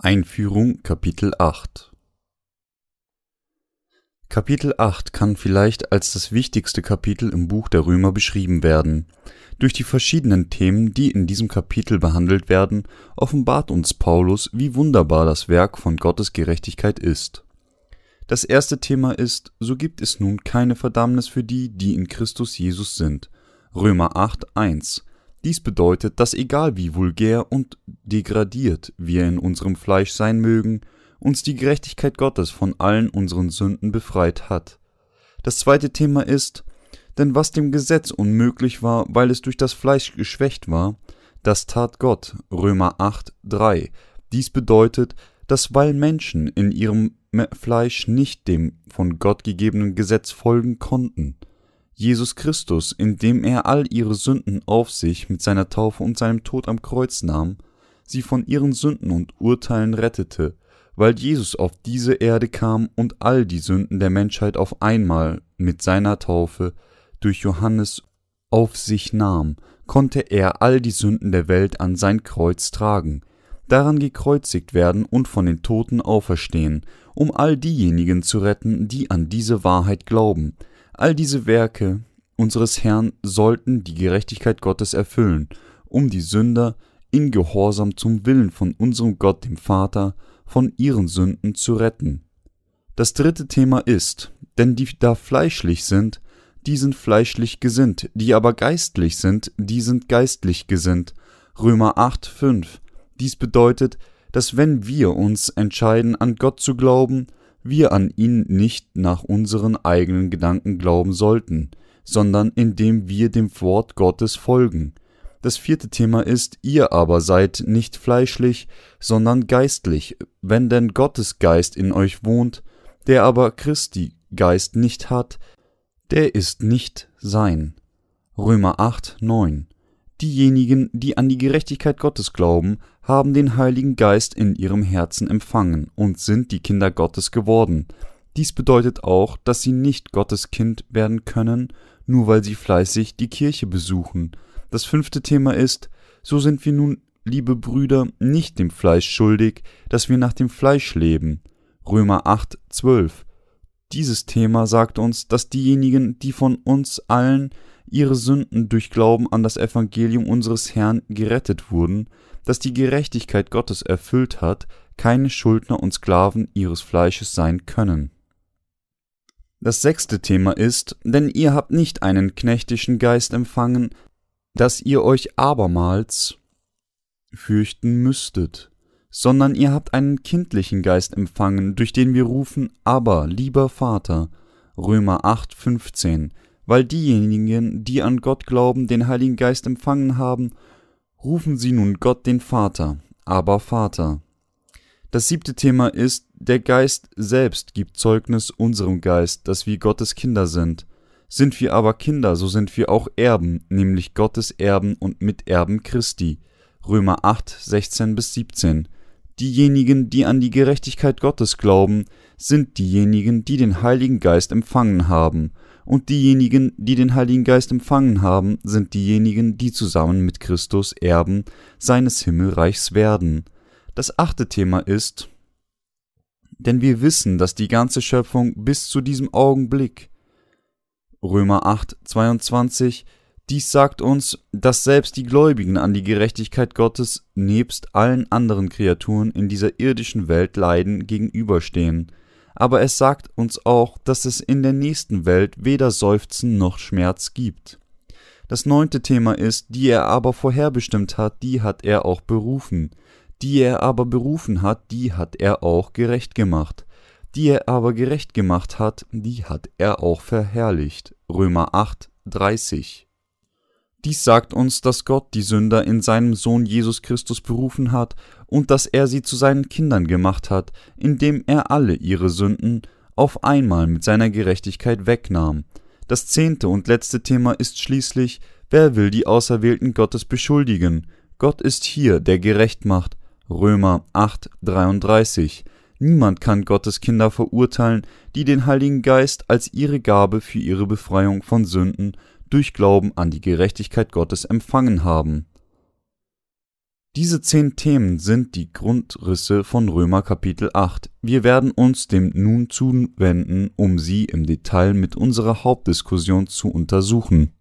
Einführung Kapitel 8 Kapitel 8 kann vielleicht als das wichtigste Kapitel im Buch der Römer beschrieben werden. Durch die verschiedenen Themen, die in diesem Kapitel behandelt werden, offenbart uns Paulus, wie wunderbar das Werk von Gottes Gerechtigkeit ist. Das erste Thema ist, so gibt es nun keine Verdammnis für die, die in Christus Jesus sind. Römer 8, 1 dies bedeutet, dass egal wie vulgär und degradiert wir in unserem Fleisch sein mögen, uns die Gerechtigkeit Gottes von allen unseren Sünden befreit hat. Das zweite Thema ist, denn was dem Gesetz unmöglich war, weil es durch das Fleisch geschwächt war, das tat Gott. Römer 8, 3. Dies bedeutet, dass weil Menschen in ihrem Fleisch nicht dem von Gott gegebenen Gesetz folgen konnten, Jesus Christus, indem er all ihre Sünden auf sich mit seiner Taufe und seinem Tod am Kreuz nahm, sie von ihren Sünden und Urteilen rettete, weil Jesus auf diese Erde kam und all die Sünden der Menschheit auf einmal mit seiner Taufe durch Johannes auf sich nahm, konnte er all die Sünden der Welt an sein Kreuz tragen, daran gekreuzigt werden und von den Toten auferstehen, um all diejenigen zu retten, die an diese Wahrheit glauben, All diese Werke unseres Herrn sollten die Gerechtigkeit Gottes erfüllen, um die Sünder in Gehorsam zum Willen von unserem Gott dem Vater von ihren Sünden zu retten. Das dritte Thema ist, denn die da fleischlich sind, die sind fleischlich gesinnt, die aber geistlich sind, die sind geistlich gesinnt. Römer 8, 5. Dies bedeutet, dass wenn wir uns entscheiden, an Gott zu glauben, wir an ihn nicht nach unseren eigenen Gedanken glauben sollten, sondern indem wir dem Wort Gottes folgen. Das vierte Thema ist, ihr aber seid nicht fleischlich, sondern geistlich, wenn denn Gottes Geist in euch wohnt, der aber Christi Geist nicht hat, der ist nicht sein. Römer 8, 9. Diejenigen, die an die Gerechtigkeit Gottes glauben, haben den Heiligen Geist in ihrem Herzen empfangen und sind die Kinder Gottes geworden. Dies bedeutet auch, dass sie nicht Gottes Kind werden können, nur weil sie fleißig die Kirche besuchen. Das fünfte Thema ist, so sind wir nun, liebe Brüder, nicht dem Fleisch schuldig, dass wir nach dem Fleisch leben. Römer 8, 12. Dieses Thema sagt uns, dass diejenigen, die von uns allen ihre Sünden durch Glauben an das Evangelium unseres Herrn gerettet wurden, das die Gerechtigkeit Gottes erfüllt hat, keine Schuldner und Sklaven ihres Fleisches sein können. Das sechste Thema ist, denn ihr habt nicht einen knechtischen Geist empfangen, dass ihr euch abermals fürchten müsstet, sondern ihr habt einen kindlichen Geist empfangen, durch den wir rufen, aber, lieber Vater, Römer 8, 15, weil diejenigen, die an Gott glauben, den Heiligen Geist empfangen haben, rufen sie nun Gott den Vater, aber Vater. Das siebte Thema ist, der Geist selbst gibt Zeugnis unserem Geist, dass wir Gottes Kinder sind. Sind wir aber Kinder, so sind wir auch Erben, nämlich Gottes Erben und Miterben Christi. Römer 8, 16 bis 17. Diejenigen, die an die Gerechtigkeit Gottes glauben, sind diejenigen, die den Heiligen Geist empfangen haben, und diejenigen, die den Heiligen Geist empfangen haben, sind diejenigen, die zusammen mit Christus Erben seines Himmelreichs werden. Das achte Thema ist, denn wir wissen, dass die ganze Schöpfung bis zu diesem Augenblick Römer 8, 22 dies sagt uns, dass selbst die Gläubigen an die Gerechtigkeit Gottes nebst allen anderen Kreaturen in dieser irdischen Welt leiden gegenüberstehen aber es sagt uns auch, dass es in der nächsten Welt weder Seufzen noch Schmerz gibt. Das neunte Thema ist, die er aber vorherbestimmt hat, die hat er auch berufen. Die er aber berufen hat, die hat er auch gerecht gemacht. Die er aber gerecht gemacht hat, die hat er auch verherrlicht. Römer 8, 30. Dies sagt uns, dass Gott die Sünder in seinem Sohn Jesus Christus berufen hat und dass er sie zu seinen Kindern gemacht hat, indem er alle ihre Sünden auf einmal mit seiner Gerechtigkeit wegnahm. Das zehnte und letzte Thema ist schließlich, wer will die Auserwählten Gottes beschuldigen? Gott ist hier, der gerecht macht. Römer 8, 33. Niemand kann Gottes Kinder verurteilen, die den Heiligen Geist als ihre Gabe für ihre Befreiung von Sünden durch Glauben an die Gerechtigkeit Gottes empfangen haben. Diese zehn Themen sind die Grundrisse von Römer Kapitel 8. Wir werden uns dem nun zuwenden, um sie im Detail mit unserer Hauptdiskussion zu untersuchen